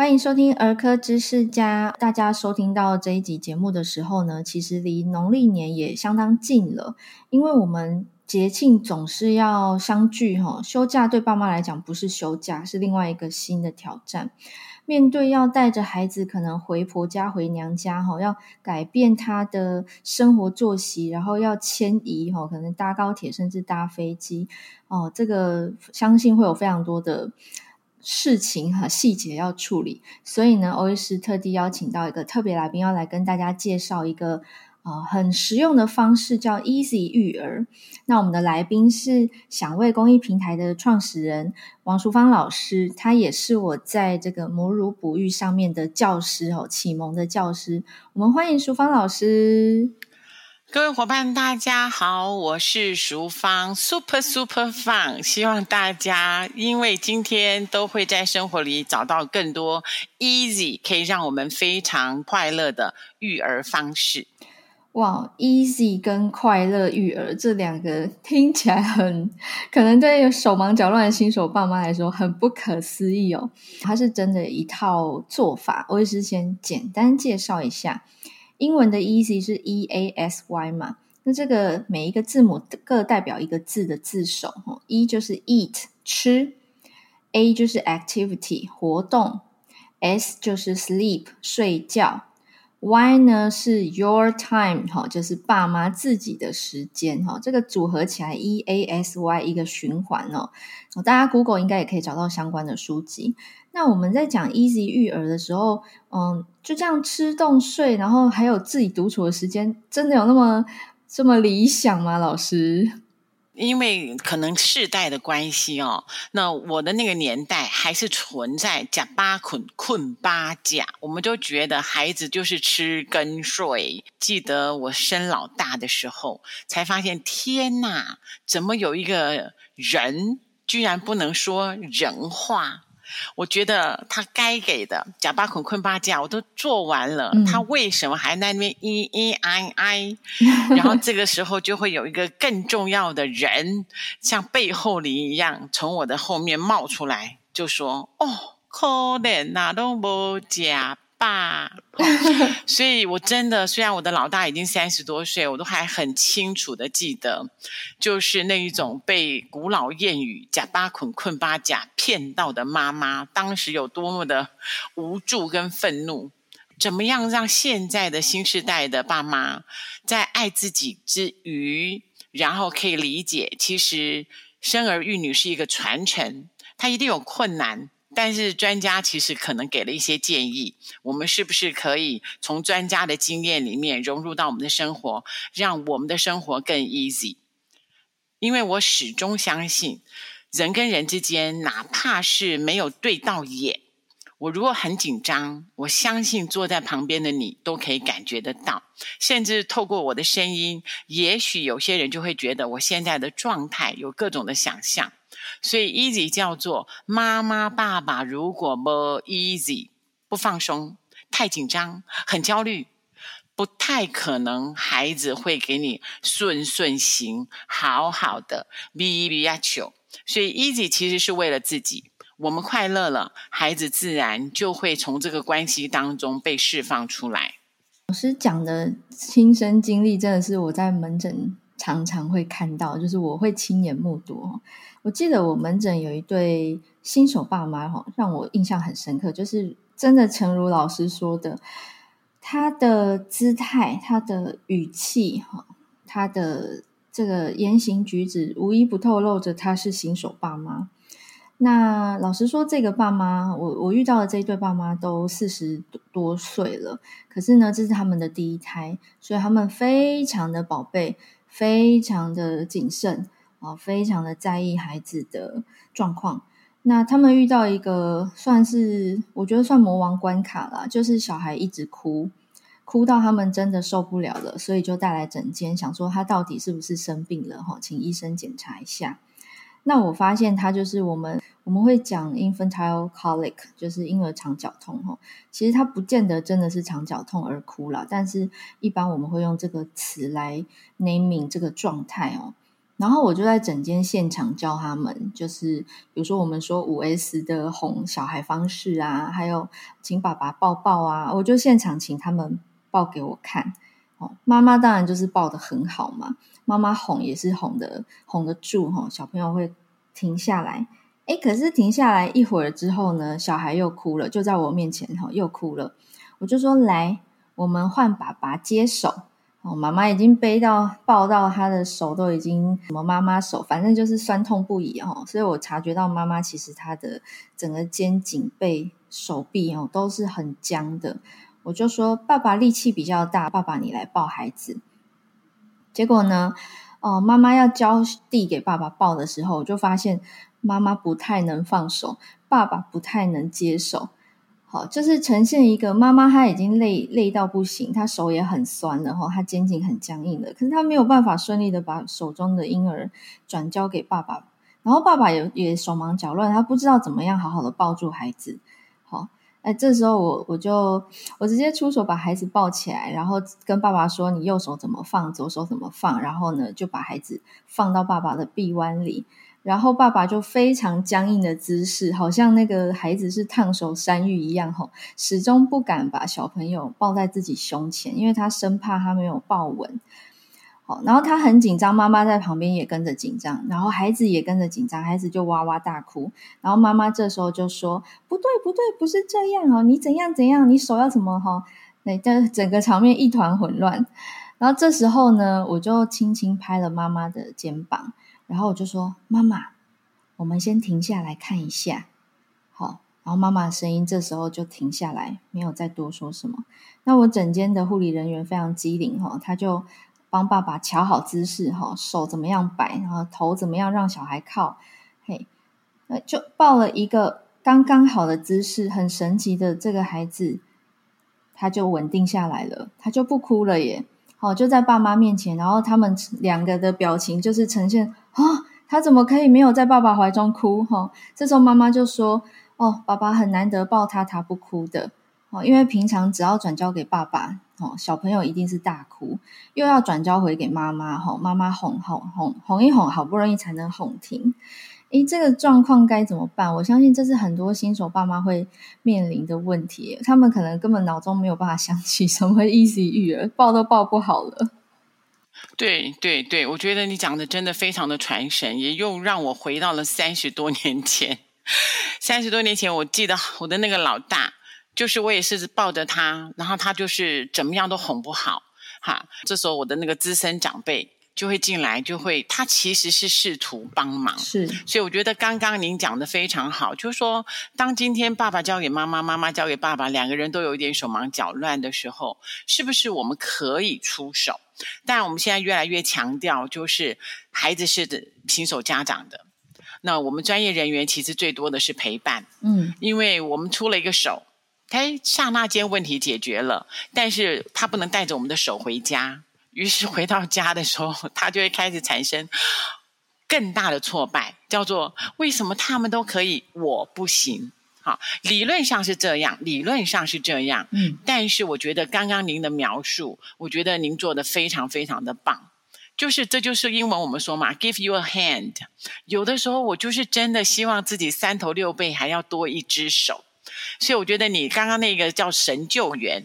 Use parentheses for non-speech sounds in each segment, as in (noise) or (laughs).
欢迎收听儿科知识家。大家收听到这一集节目的时候呢，其实离农历年也相当近了。因为我们节庆总是要相聚哈，休假对爸妈来讲不是休假，是另外一个新的挑战。面对要带着孩子可能回婆家、回娘家哈，要改变他的生活作息，然后要迁移哈，可能搭高铁甚至搭飞机哦，这个相信会有非常多的。事情和细节要处理，所以呢，欧医师特地邀请到一个特别来宾，要来跟大家介绍一个呃很实用的方式，叫 Easy 育儿。那我们的来宾是享味公益平台的创始人王淑芳老师，他也是我在这个母乳哺育上面的教师哦，启蒙的教师。我们欢迎淑芳老师。各位伙伴，大家好，我是淑芳，Super Super Fun。希望大家因为今天都会在生活里找到更多 easy 可以让我们非常快乐的育儿方式。哇，easy 跟快乐育儿这两个听起来很 (laughs) 可能对手忙脚乱的新手爸妈来说很不可思议哦。它是真的一套做法，我也是先简单介绍一下。英文的 easy 是 E A S Y 嘛？那这个每一个字母各代表一个字的字首。E 就是 eat 吃，A 就是 activity 活动，S 就是 sleep 睡觉，Y 呢是 your time 哈，就是爸妈自己的时间哈。这个组合起来 E A S Y 一个循环哦。大家 Google 应该也可以找到相关的书籍。那我们在讲 easy 育儿的时候，嗯，就这样吃动睡，然后还有自己独处的时间，真的有那么这么理想吗？老师？因为可能世代的关系哦，那我的那个年代还是存在呷饱困困八假，我们都觉得孩子就是吃跟睡。记得我生老大的时候，才发现天哪，怎么有一个人居然不能说人话？我觉得他该给的呷饱困困八架我都做完了，嗯、他为什么还在那边咿咿哎哎？(laughs) 然后这个时候就会有一个更重要的人，像背后里一样从我的后面冒出来，就说：“哦，可怜哪都无呷。(laughs) ”爸，所以我真的，虽然我的老大已经三十多岁，我都还很清楚的记得，就是那一种被古老谚语“假八捆困八甲”骗到的妈妈，当时有多么的无助跟愤怒。怎么样让现在的新时代的爸妈在爱自己之余，然后可以理解，其实生儿育女是一个传承，它一定有困难。但是专家其实可能给了一些建议，我们是不是可以从专家的经验里面融入到我们的生活，让我们的生活更 easy？因为我始终相信，人跟人之间，哪怕是没有对到眼，我如果很紧张，我相信坐在旁边的你都可以感觉得到，甚至透过我的声音，也许有些人就会觉得我现在的状态有各种的想象。所以，easy 叫做妈妈、爸爸，如果不 easy，不放松，太紧张，很焦虑，不太可能孩子会给你顺顺行，好好的 be be 所以，easy 其实是为了自己，我们快乐了，孩子自然就会从这个关系当中被释放出来。老师讲的亲身经历，真的是我在门诊常常会看到，就是我会亲眼目睹。我记得我门诊有一对新手爸妈哈，让我印象很深刻，就是真的诚如老师说的，他的姿态、他的语气哈，他的这个言行举止，无一不透露着他是新手爸妈。那老实说，这个爸妈，我我遇到的这一对爸妈都四十多岁了，可是呢，这是他们的第一胎，所以他们非常的宝贝，非常的谨慎。啊，非常的在意孩子的状况。那他们遇到一个算是，我觉得算魔王关卡啦，就是小孩一直哭，哭到他们真的受不了了，所以就带来诊间，想说他到底是不是生病了哈，请医生检查一下。那我发现他就是我们我们会讲 infantile colic，就是婴儿肠绞痛哈。其实他不见得真的是肠绞痛而哭了，但是一般我们会用这个词来 naming 这个状态哦。然后我就在整间现场教他们，就是比如说我们说五 S 的哄小孩方式啊，还有请爸爸抱抱啊，我就现场请他们抱给我看。哦，妈妈当然就是抱得很好嘛，妈妈哄也是哄得哄得住哈，小朋友会停下来。诶，可是停下来一会儿之后呢，小孩又哭了，就在我面前哈，又哭了。我就说来，我们换爸爸接手。哦，妈妈已经背到抱到他的手都已经什么妈妈手，反正就是酸痛不已哦。所以我察觉到妈妈其实她的整个肩颈背手臂哦都是很僵的。我就说爸爸力气比较大，爸爸你来抱孩子。结果呢，哦，妈妈要交递给爸爸抱的时候，我就发现妈妈不太能放手，爸爸不太能接手。好，就是呈现一个妈妈，她已经累累到不行，她手也很酸了哈，她肩颈很僵硬的，可是她没有办法顺利的把手中的婴儿转交给爸爸，然后爸爸也也手忙脚乱，他不知道怎么样好好的抱住孩子。哎，这时候我我就我直接出手把孩子抱起来，然后跟爸爸说：“你右手怎么放，左手怎么放。”然后呢，就把孩子放到爸爸的臂弯里。然后爸爸就非常僵硬的姿势，好像那个孩子是烫手山芋一样，吼，始终不敢把小朋友抱在自己胸前，因为他生怕他没有抱稳。然后他很紧张，妈妈在旁边也跟着紧张，然后孩子也跟着紧张，孩子就哇哇大哭。然后妈妈这时候就说：“不对，不对，不是这样哦，你怎样怎样，你手要怎么？哈，那这整个场面一团混乱。然后这时候呢，我就轻轻拍了妈妈的肩膀。”然后我就说：“妈妈，我们先停下来看一下。”好，然后妈妈的声音这时候就停下来，没有再多说什么。那我整间的护理人员非常机灵哈，他就帮爸爸瞧好姿势哈，手怎么样摆，然后头怎么样让小孩靠，嘿，那就抱了一个刚刚好的姿势，很神奇的这个孩子，他就稳定下来了，他就不哭了耶。好，就在爸妈面前，然后他们两个的表情就是呈现。啊、哦，他怎么可以没有在爸爸怀中哭？哈、哦，这时候妈妈就说：“哦，爸爸很难得抱他，他不哭的。哦，因为平常只要转交给爸爸，哦，小朋友一定是大哭，又要转交回给妈妈，哈、哦，妈妈哄哄哄哄一哄，好不容易才能哄停。诶，这个状况该怎么办？我相信这是很多新手爸妈会面临的问题，他们可能根本脑中没有办法想起什么 easy 育儿，抱都抱不好了。”对对对，我觉得你讲的真的非常的传神，也又让我回到了三十多年前。三十多年前，我记得我的那个老大，就是我也是抱着他，然后他就是怎么样都哄不好，哈。这时候我的那个资深长辈就会进来，就会他其实是试图帮忙，是。所以我觉得刚刚您讲的非常好，就是说，当今天爸爸交给妈妈，妈妈交给爸爸，两个人都有一点手忙脚乱的时候，是不是我们可以出手？但我们现在越来越强调，就是孩子是新手家长的，那我们专业人员其实最多的是陪伴，嗯，因为我们出了一个手，他刹那间问题解决了，但是他不能带着我们的手回家，于是回到家的时候，他就会开始产生更大的挫败，叫做为什么他们都可以，我不行。好，理论上是这样，理论上是这样，嗯，但是我觉得刚刚您的描述，我觉得您做的非常非常的棒，就是这就是英文我们说嘛，give you a hand。有的时候我就是真的希望自己三头六臂还要多一只手，所以我觉得你刚刚那个叫神救援，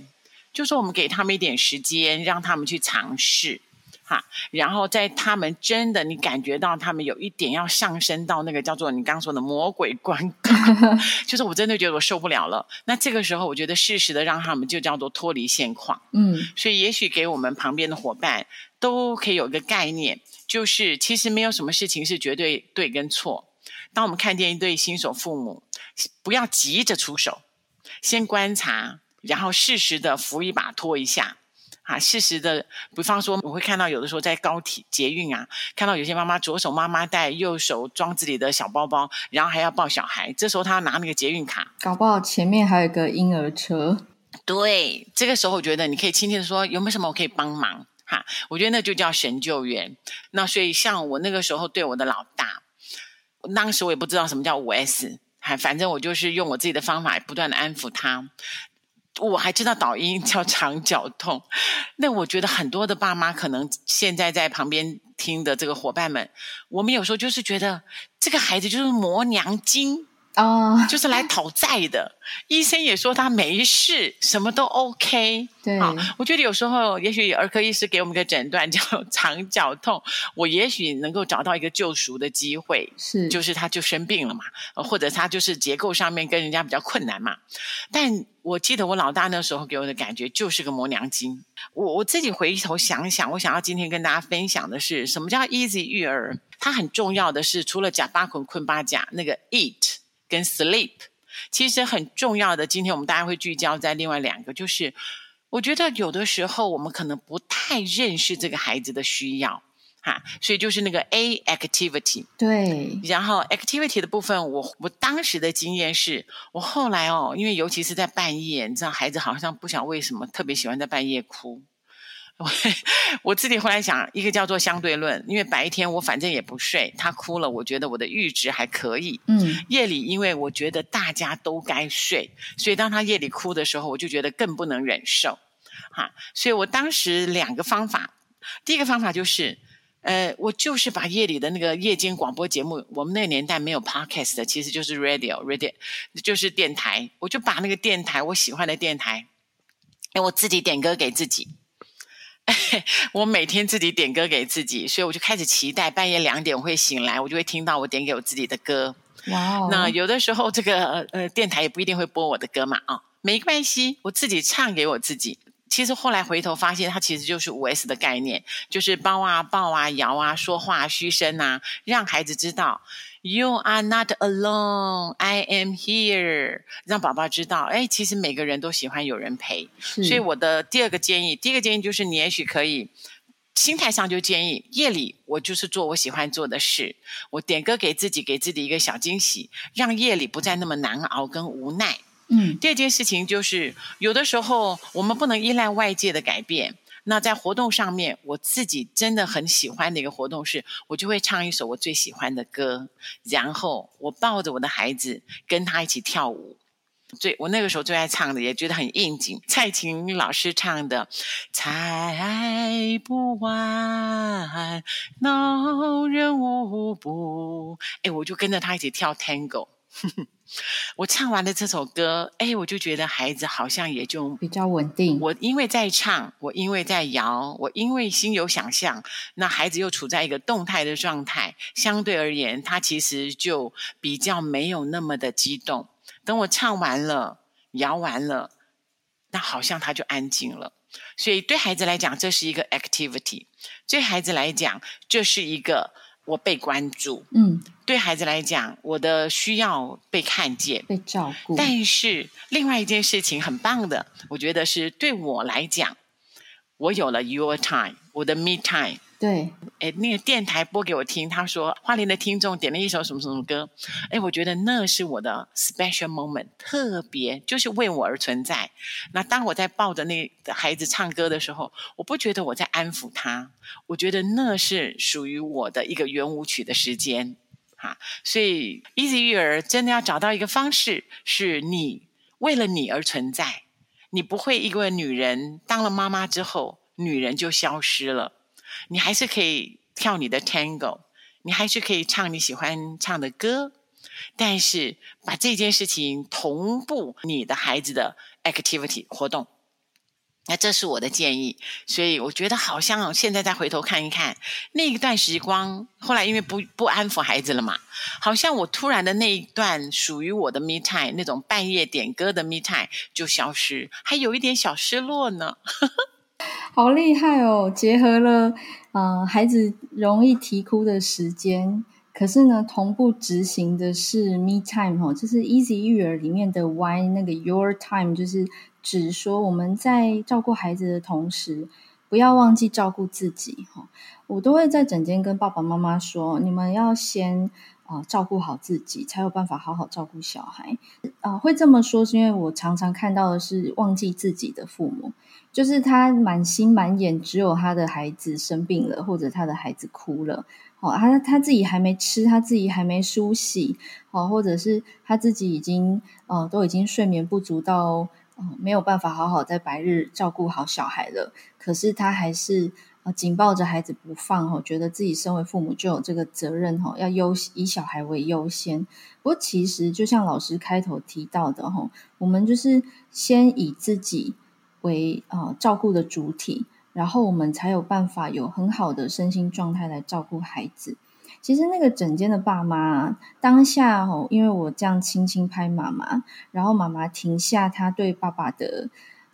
就是我们给他们一点时间，让他们去尝试。哈，然后在他们真的，你感觉到他们有一点要上升到那个叫做你刚刚说的魔鬼关卡，(laughs) 就是我真的觉得我受不了了。那这个时候，我觉得适时的让他们就叫做脱离现况。嗯，所以也许给我们旁边的伙伴都可以有一个概念，就是其实没有什么事情是绝对对跟错。当我们看见一对新手父母，不要急着出手，先观察，然后适时的扶一把，拖一下。啊，适时的，比方说，我会看到有的时候在高铁捷运啊，看到有些妈妈左手妈妈带，右手装自己的小包包，然后还要抱小孩，这时候她要拿那个捷运卡，搞不好前面还有一个婴儿车。对，这个时候我觉得你可以轻轻的说，有没有什么我可以帮忙？哈，我觉得那就叫神救援。那所以像我那个时候对我的老大，当时我也不知道什么叫五 S，还，反正我就是用我自己的方法不断的安抚他。我还知道导音叫肠绞痛，那我觉得很多的爸妈可能现在在旁边听的这个伙伴们，我们有时候就是觉得这个孩子就是磨娘精。啊，oh, (laughs) 就是来讨债的。医生也说他没事，什么都 OK。对，啊我觉得有时候，也许儿科医师给我们一个诊断叫肠绞痛，我也许能够找到一个救赎的机会。是，就是他就生病了嘛，或者他就是结构上面跟人家比较困难嘛。但我记得我老大那时候给我的感觉就是个磨娘精。我我自己回头想想，我想要今天跟大家分享的是什么叫 Easy 育儿？它很重要的是，除了甲八捆捆八甲那个 Eat。跟 sleep，其实很重要的。今天我们大家会聚焦在另外两个，就是我觉得有的时候我们可能不太认识这个孩子的需要，哈，所以就是那个 A activity，对，然后 activity 的部分，我我当时的经验是，我后来哦，因为尤其是在半夜，你知道孩子好像不晓得为什么特别喜欢在半夜哭。我我自己后来想，一个叫做相对论，因为白天我反正也不睡，他哭了，我觉得我的阈值还可以。嗯，夜里因为我觉得大家都该睡，所以当他夜里哭的时候，我就觉得更不能忍受。哈，所以我当时两个方法，第一个方法就是，呃，我就是把夜里的那个夜间广播节目，我们那个年代没有 podcast 的，其实就是 radio，radio 就是电台，我就把那个电台我喜欢的电台，哎，我自己点歌给自己。(laughs) 我每天自己点歌给自己，所以我就开始期待半夜两点我会醒来，我就会听到我点给我自己的歌。哇哦！那有的时候这个呃电台也不一定会播我的歌嘛，啊，没关系，我自己唱给我自己。其实后来回头发现，它其实就是五 S 的概念，就是包啊、抱啊、摇啊、说话、嘘声啊，让孩子知道。You are not alone. I am here. 让宝宝知道，哎，其实每个人都喜欢有人陪。所以我的第二个建议，第一个建议就是，你也许可以心态上就建议，夜里我就是做我喜欢做的事，我点歌给自己，给自己一个小惊喜，让夜里不再那么难熬跟无奈。嗯，第二件事情就是，有的时候我们不能依赖外界的改变。那在活动上面，我自己真的很喜欢的一个活动是，我就会唱一首我最喜欢的歌，然后我抱着我的孩子跟他一起跳舞。最我那个时候最爱唱的，也觉得很应景，蔡琴老师唱的《猜不完，闹人舞步》，哎，我就跟着他一起跳 Tango。(laughs) 我唱完了这首歌，哎，我就觉得孩子好像也就比较稳定。我因为在唱，我因为在摇，我因为心有想象，那孩子又处在一个动态的状态，相对而言，他其实就比较没有那么的激动。等我唱完了，摇完了，那好像他就安静了。所以对孩子来讲，这是一个 activity；对孩子来讲，这是一个。我被关注，嗯，对孩子来讲，我的需要被看见、被照顾。但是另外一件事情很棒的，我觉得是对我来讲，我有了 your time，我的 me time。对，哎，那个电台播给我听，他说花莲的听众点了一首什么什么歌，哎，我觉得那是我的 special moment，特别就是为我而存在。那当我在抱着那个孩子唱歌的时候，我不觉得我在安抚他，我觉得那是属于我的一个圆舞曲的时间，哈。所以 Easy 育儿真的要找到一个方式，是你为了你而存在，你不会一个女人当了妈妈之后，女人就消失了。你还是可以跳你的 Tango，你还是可以唱你喜欢唱的歌，但是把这件事情同步你的孩子的 activity 活动，那这是我的建议。所以我觉得好像现在再回头看一看那一段时光，后来因为不不安抚孩子了嘛，好像我突然的那一段属于我的 me time，那种半夜点歌的 me time 就消失，还有一点小失落呢。(laughs) 好厉害哦！结合了，呃，孩子容易啼哭的时间，可是呢，同步执行的是 Me Time 哦，就是 Easy 育儿里面的 Y 那个 Your Time，就是指说我们在照顾孩子的同时，不要忘记照顾自己哈。我都会在整间跟爸爸妈妈说，你们要先啊、照顾好自己，才有办法好好照顾小孩。啊、呃，会这么说是因为我常常看到的是忘记自己的父母。就是他满心满眼只有他的孩子生病了，或者他的孩子哭了，哦，他他自己还没吃，他自己还没梳洗，哦，或者是他自己已经，呃，都已经睡眠不足到，呃，没有办法好好在白日照顾好小孩了，可是他还是，啊紧抱着孩子不放哈，觉得自己身为父母就有这个责任哈，要优以小孩为优先。不过其实就像老师开头提到的哈，我们就是先以自己为啊照顾的主体，然后我们才有办法有很好的身心状态来照顾孩子。其实那个整间的爸妈当下哦，因为我这样轻轻拍妈妈，然后妈妈停下她对爸爸的，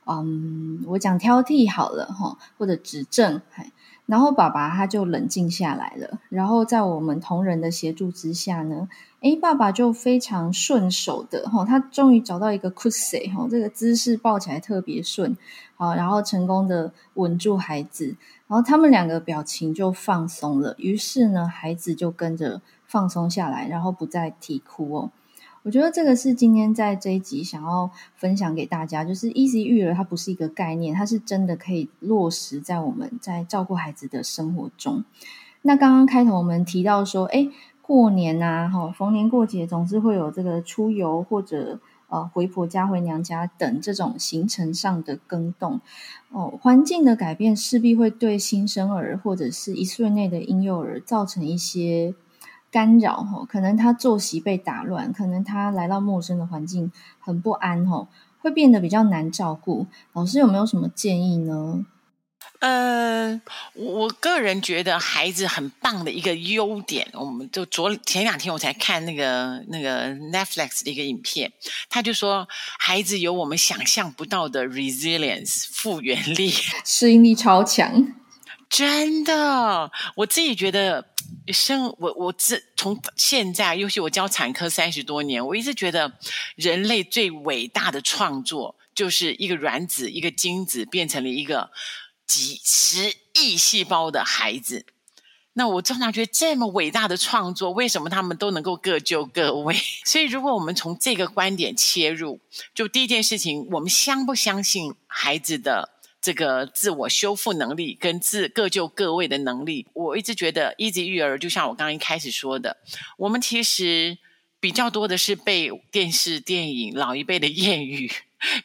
嗯，我讲挑剔好了哈，或者指正，然后爸爸他就冷静下来了，然后在我们同仁的协助之下呢，诶，爸爸就非常顺手的哈，他终于找到一个 cushion 哈，这个姿势抱起来特别顺，好，然后成功的稳住孩子。然后他们两个表情就放松了，于是呢，孩子就跟着放松下来，然后不再啼哭哦。我觉得这个是今天在这一集想要分享给大家，就是 Easy 育儿它不是一个概念，它是真的可以落实在我们在照顾孩子的生活中。那刚刚开头我们提到说，哎，过年呐，哈，逢年过节总是会有这个出游或者。呃，回婆家、回娘家等这种行程上的更动，哦，环境的改变势必会对新生儿或者是一岁内的婴幼儿造成一些干扰，哈，可能他作息被打乱，可能他来到陌生的环境很不安，哈，会变得比较难照顾。老师有没有什么建议呢？呃，我个人觉得孩子很棒的一个优点，我们就昨前两天我才看那个那个 Netflix 的一个影片，他就说孩子有我们想象不到的 resilience (laughs) 复原力，适应力超强，真的，我自己觉得生我我自从现在，尤其我教产科三十多年，我一直觉得人类最伟大的创作就是一个卵子一个精子变成了一个。几十亿细胞的孩子，那我常常觉得这么伟大的创作，为什么他们都能够各就各位？(laughs) 所以，如果我们从这个观点切入，就第一件事情，我们相不相信孩子的这个自我修复能力跟自各就各位的能力？我一直觉得一级育儿就像我刚刚一开始说的，我们其实比较多的是被电视、电影、老一辈的谚语。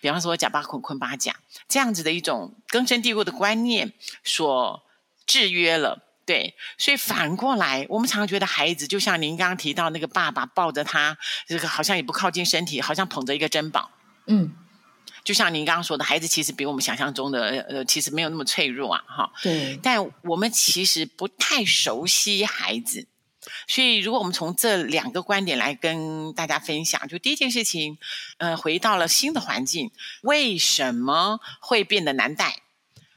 比方说“假八捆捆八甲”这样子的一种根深蒂固的观念所制约了，对，所以反过来，我们常常觉得孩子就像您刚刚提到那个爸爸抱着他，这个好像也不靠近身体，好像捧着一个珍宝，嗯，就像您刚刚说的，孩子其实比我们想象中的呃，其实没有那么脆弱啊，哈，对，但我们其实不太熟悉孩子。所以，如果我们从这两个观点来跟大家分享，就第一件事情，呃，回到了新的环境，为什么会变得难带？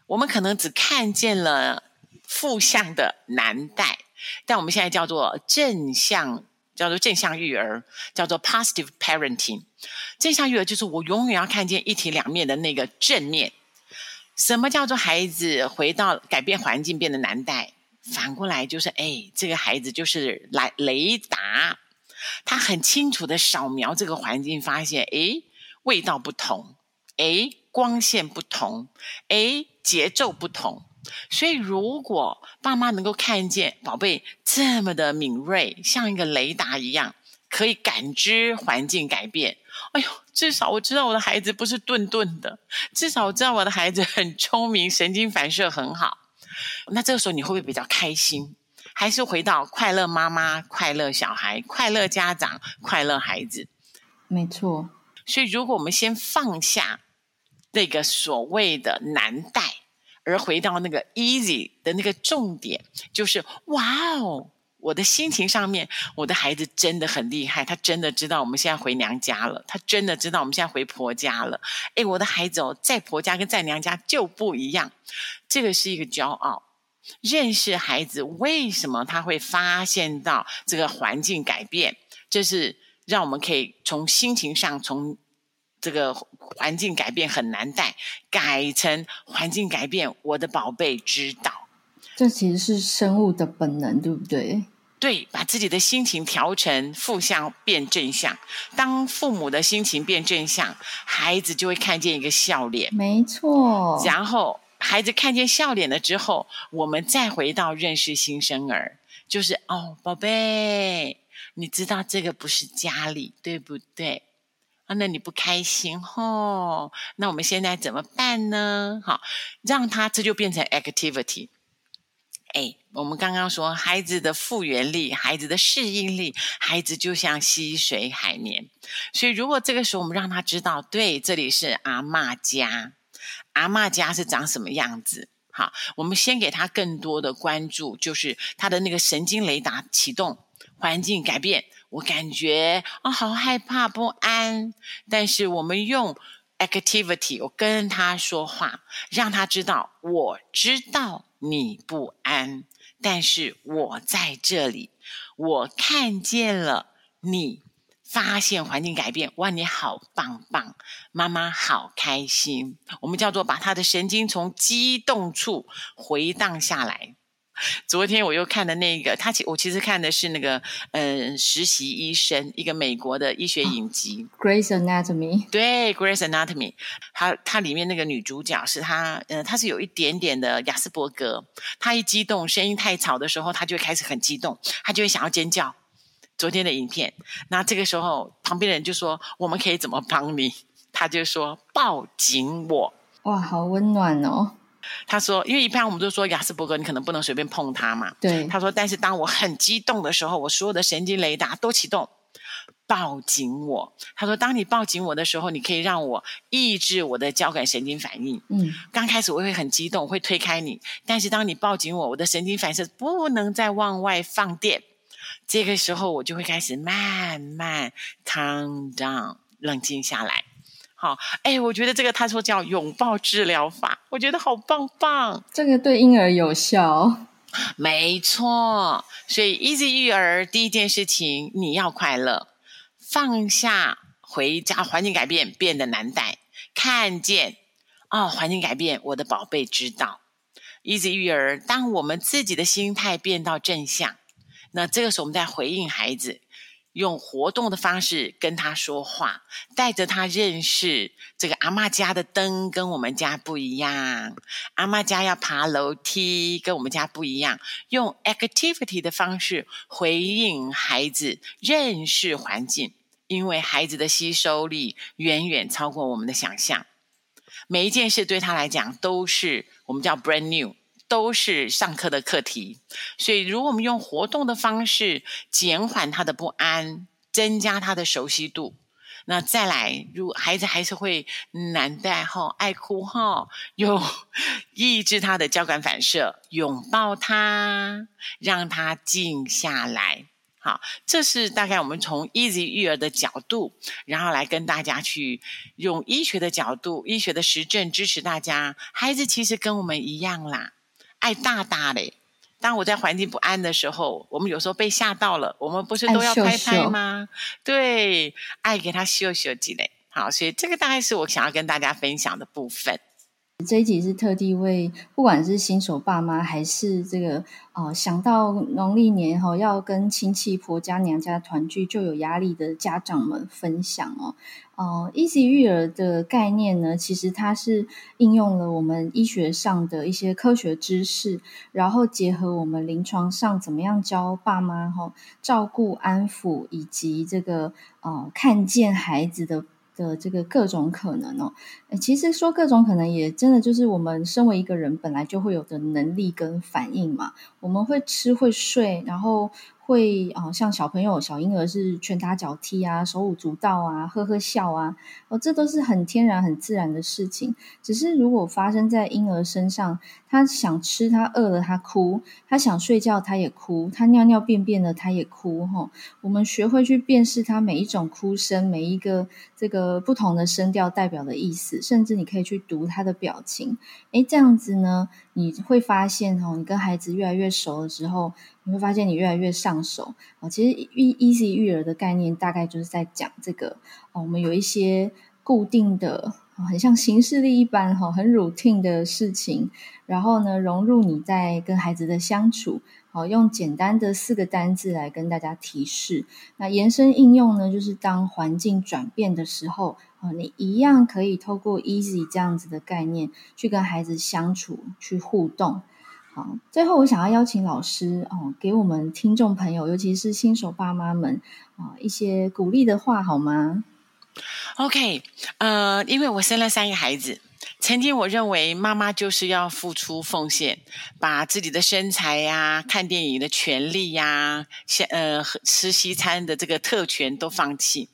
我们可能只看见了负向的难带，但我们现在叫做正向，叫做正向育儿，叫做 positive parenting。正向育儿就是我永远要看见一体两面的那个正面。什么叫做孩子回到改变环境变得难带？反过来就是，哎，这个孩子就是来雷达，他很清楚的扫描这个环境，发现，哎，味道不同，哎，光线不同，哎，节奏不同。所以，如果爸妈能够看见宝贝这么的敏锐，像一个雷达一样，可以感知环境改变，哎呦，至少我知道我的孩子不是钝钝的，至少我知道我的孩子很聪明，神经反射很好。那这个时候你会不会比较开心？还是回到快乐妈妈、快乐小孩、快乐家长、快乐孩子？没错。所以如果我们先放下那个所谓的难带，而回到那个 easy 的那个重点，就是哇哦，我的心情上面，我的孩子真的很厉害，他真的知道我们现在回娘家了，他真的知道我们现在回婆家了。诶，我的孩子哦，在婆家跟在娘家就不一样。这个是一个骄傲，认识孩子为什么他会发现到这个环境改变，这是让我们可以从心情上从这个环境改变很难带，改成环境改变，我的宝贝知道，这其实是生物的本能，对不对？对，把自己的心情调成负向变正向，当父母的心情变正向，孩子就会看见一个笑脸，没错，然后。孩子看见笑脸了之后，我们再回到认识新生儿，就是哦，宝贝，你知道这个不是家里，对不对？啊，那你不开心哦？那我们现在怎么办呢？好，让他这就变成 activity，哎，我们刚刚说孩子的复原力、孩子的适应力，孩子就像溪水海绵。所以，如果这个时候我们让他知道，对，这里是阿嬷家，阿嬷家是长什么样子。好，我们先给他更多的关注，就是他的那个神经雷达启动，环境改变，我感觉啊、好害怕不安。但是我们用 activity，我跟他说话，让他知道，我知道你不安，但是我在这里，我看见了你。发现环境改变，哇，你好棒棒，妈妈好开心。我们叫做把他的神经从激动处回荡下来。昨天我又看的那个，他其我其实看的是那个，嗯、呃，实习医生，一个美国的医学影集《Grey's Anatomy》。对，《Grey's Anatomy》，它它里面那个女主角是她，嗯、呃，她是有一点点的亚斯伯格。她一激动，声音太吵的时候，她就会开始很激动，她就会想要尖叫。昨天的影片，那这个时候旁边的人就说：“我们可以怎么帮你？”他就说：“抱紧我。”哇，好温暖哦！他说：“因为一般我们都说亚斯伯格，你可能不能随便碰他嘛。”对。他说：“但是当我很激动的时候，我所有的神经雷达都启动，抱紧我。”他说：“当你抱紧我的时候，你可以让我抑制我的交感神经反应。嗯，刚开始我会很激动，会推开你，但是当你抱紧我，我的神经反射不能再往外放电。”这个时候，我就会开始慢慢 calm down，冷静下来。好，哎，我觉得这个他说叫拥抱治疗法，我觉得好棒棒。这个对婴儿有效，没错。所以，Easy 育儿第一件事情，你要快乐，放下回家环境改变变得难带，看见哦，环境改变，我的宝贝知道。Easy 育儿，当我们自己的心态变到正向。那这个时候，我们在回应孩子，用活动的方式跟他说话，带着他认识这个阿嬷家的灯跟我们家不一样，阿嬷家要爬楼梯，跟我们家不一样。用 activity 的方式回应孩子，认识环境，因为孩子的吸收力远远超过我们的想象，每一件事对他来讲都是我们叫 brand new。都是上课的课题，所以如果我们用活动的方式减缓他的不安，增加他的熟悉度，那再来，如孩子还是会难带哈，爱哭哈，用抑制他的交感反射，拥抱他，让他静下来。好，这是大概我们从 Easy 育儿的角度，然后来跟大家去用医学的角度、医学的实证支持大家。孩子其实跟我们一样啦。爱大大嘞！当我在环境不安的时候，我们有时候被吓到了，我们不是都要拍拍吗？秀秀对，爱给他秀秀几嘞。好，所以这个大概是我想要跟大家分享的部分。这一集是特地为不管是新手爸妈，还是这个呃想到农历年后要跟亲戚婆家娘家团聚就有压力的家长们分享哦。呃，Easy 育儿的概念呢，其实它是应用了我们医学上的一些科学知识，然后结合我们临床上怎么样教爸妈哈照顾、安抚以及这个呃看见孩子的。的这个各种可能哦，其实说各种可能也真的就是我们身为一个人本来就会有的能力跟反应嘛，我们会吃会睡，然后。会啊，像小朋友、小婴儿是拳打脚踢啊，手舞足蹈啊，呵呵笑啊，哦，这都是很天然、很自然的事情。只是如果发生在婴儿身上，他想吃，他饿了，他哭；他想睡觉，他也哭；他尿尿便便了，他也哭。哈，我们学会去辨识他每一种哭声，每一个这个不同的声调代表的意思，甚至你可以去读他的表情。诶，这样子呢，你会发现哦，你跟孩子越来越熟的时候。你会发现你越来越上手啊！其实 Easy 育儿的概念大概就是在讲这个哦。我们有一些固定的，很像形式力一般哈，很 routine 的事情，然后呢，融入你在跟孩子的相处，好，用简单的四个单字来跟大家提示。那延伸应用呢，就是当环境转变的时候啊，你一样可以透过 Easy 这样子的概念去跟孩子相处，去互动。好，最后我想要邀请老师哦，给我们听众朋友，尤其是新手爸妈们啊，一些鼓励的话好吗？OK，呃，因为我生了三个孩子，曾经我认为妈妈就是要付出奉献，把自己的身材呀、看电影的权利呀、像呃吃西餐的这个特权都放弃。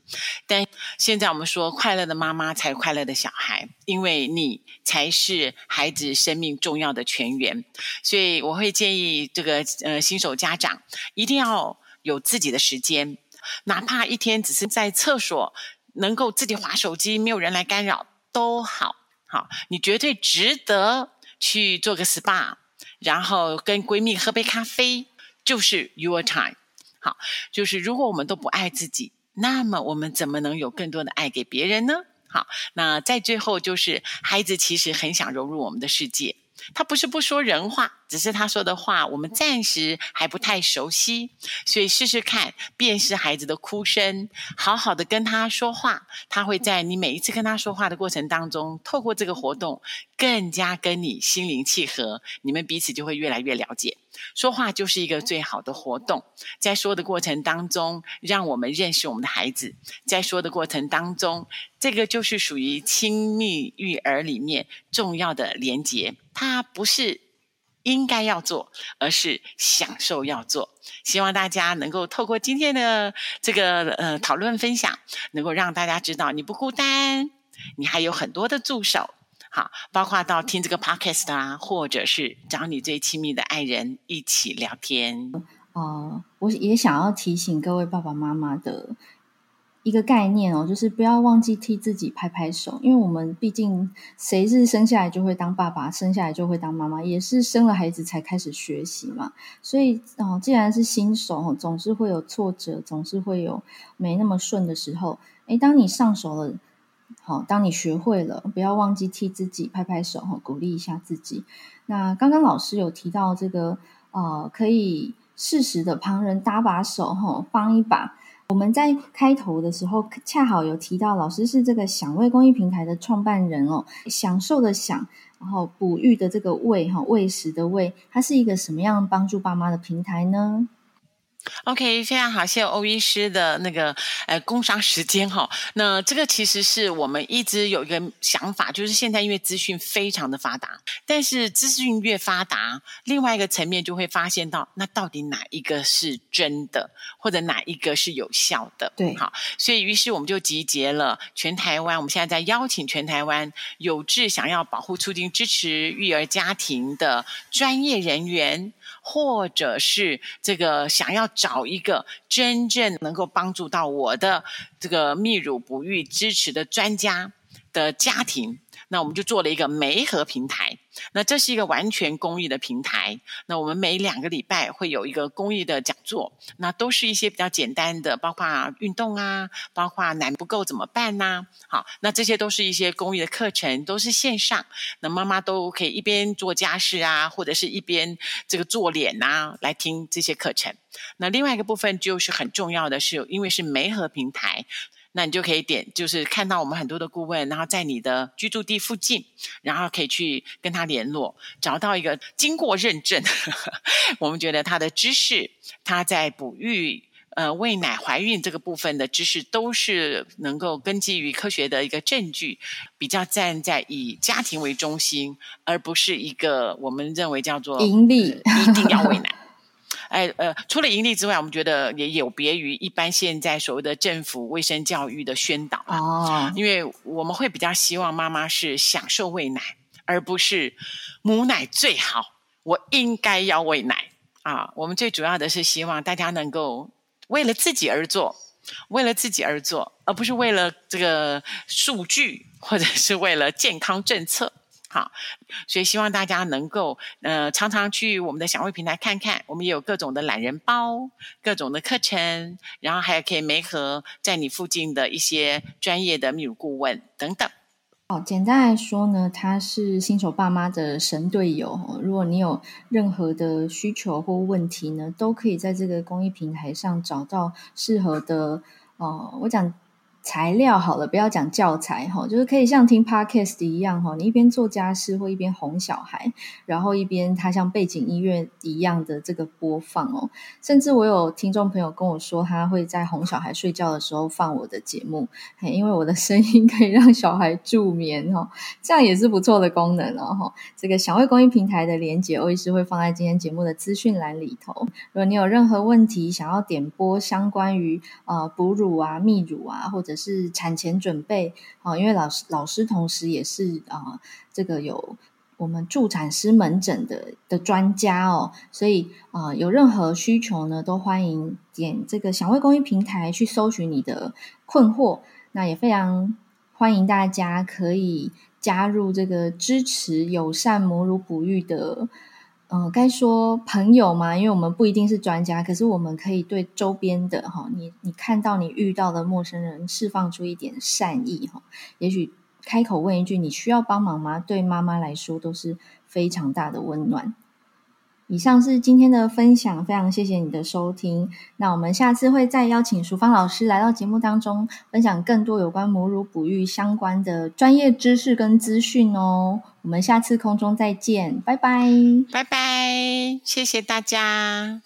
但现在我们说，快乐的妈妈才快乐的小孩，因为你才是孩子生命重要的泉源。所以我会建议这个呃新手家长一定要有自己的时间，哪怕一天只是在厕所能够自己划手机，没有人来干扰都好。好，你绝对值得去做个 SPA，然后跟闺蜜喝杯咖啡，就是 your time。好，就是如果我们都不爱自己，那么我们怎么能有更多的爱给别人呢？好，那在最后就是孩子其实很想融入我们的世界。他不是不说人话，只是他说的话我们暂时还不太熟悉，所以试试看辨识孩子的哭声，好好的跟他说话，他会在你每一次跟他说话的过程当中，透过这个活动更加跟你心灵契合，你们彼此就会越来越了解。说话就是一个最好的活动，在说的过程当中，让我们认识我们的孩子，在说的过程当中，这个就是属于亲密育儿里面重要的连结。它不是应该要做，而是享受要做。希望大家能够透过今天的这个呃讨论分享，能够让大家知道你不孤单，你还有很多的助手。好，包括到听这个 podcast 啊，或者是找你最亲密的爱人一起聊天。呃，我也想要提醒各位爸爸妈妈的。一个概念哦，就是不要忘记替自己拍拍手，因为我们毕竟谁是生下来就会当爸爸，生下来就会当妈妈，也是生了孩子才开始学习嘛。所以哦，既然是新手，总是会有挫折，总是会有没那么顺的时候。诶，当你上手了，好，当你学会了，不要忘记替自己拍拍手哈，鼓励一下自己。那刚刚老师有提到这个，呃，可以适时的旁人搭把手哈，帮一把。我们在开头的时候恰好有提到，老师是这个享味公益平台的创办人哦，享受的享，然后哺育的这个喂哈，喂食的喂，它是一个什么样帮助爸妈的平台呢？？OK，非常好，谢谢欧医师的那个呃工商时间哈。那这个其实是我们一直有一个想法，就是现在因为资讯非常的发达，但是资讯越发达，另外一个层面就会发现到，那到底哪一个是真的，或者哪一个是有效的？对，好，所以于是我们就集结了全台湾，我们现在在邀请全台湾有志想要保护、促进、支持育儿家庭的专业人员。或者是这个想要找一个真正能够帮助到我的这个泌乳不育支持的专家。的家庭。那我们就做了一个媒合平台，那这是一个完全公益的平台。那我们每两个礼拜会有一个公益的讲座，那都是一些比较简单的，包括运动啊，包括奶不够怎么办呐、好，那这些都是一些公益的课程，都是线上。那妈妈都可以一边做家事啊，或者是一边这个做脸啊，来听这些课程。那另外一个部分就是很重要的是，因为是媒合平台。那你就可以点，就是看到我们很多的顾问，然后在你的居住地附近，然后可以去跟他联络，找到一个经过认证，呵 (laughs) 呵我们觉得他的知识，他在哺育、呃喂奶、怀孕这个部分的知识，都是能够根基于科学的一个证据，比较站在以家庭为中心，而不是一个我们认为叫做盈利，呃、一定要喂奶。(laughs) 哎，呃，除了盈利之外，我们觉得也有别于一般现在所谓的政府卫生教育的宣导哦，因为我们会比较希望妈妈是享受喂奶，而不是母奶最好，我应该要喂奶啊。我们最主要的是希望大家能够为了自己而做，为了自己而做，而不是为了这个数据或者是为了健康政策。好，所以希望大家能够呃常常去我们的享味平台看看，我们也有各种的懒人包、各种的课程，然后还可以媒合在你附近的一些专业的泌乳顾问等等。好，简单来说呢，他是新手爸妈的神队友。如果你有任何的需求或问题呢，都可以在这个公益平台上找到适合的。哦、我讲。材料好了，不要讲教材哈，就是可以像听 podcast 一样哈，你一边做家事或一边哄小孩，然后一边它像背景音乐一样的这个播放哦。甚至我有听众朋友跟我说，他会在哄小孩睡觉的时候放我的节目，因为我的声音可以让小孩助眠哦，这样也是不错的功能哦。这个享卫公益平台的连结，欧医师会放在今天节目的资讯栏里头。如果你有任何问题想要点播相关于呃哺乳啊、泌乳啊，或者是产前准备啊，因为老师老师同时也是啊，这个有我们助产师门诊的的专家哦，所以啊，有任何需求呢，都欢迎点这个享卫公益平台去搜寻你的困惑。那也非常欢迎大家可以加入这个支持友善母乳哺育的。嗯，该说朋友嘛，因为我们不一定是专家，可是我们可以对周边的哈，你你看到你遇到的陌生人释放出一点善意哈，也许开口问一句你需要帮忙吗？对妈妈来说都是非常大的温暖。以上是今天的分享，非常谢谢你的收听。那我们下次会再邀请淑芳老师来到节目当中，分享更多有关母乳哺育相关的专业知识跟资讯哦。我们下次空中再见，拜拜，拜拜，谢谢大家。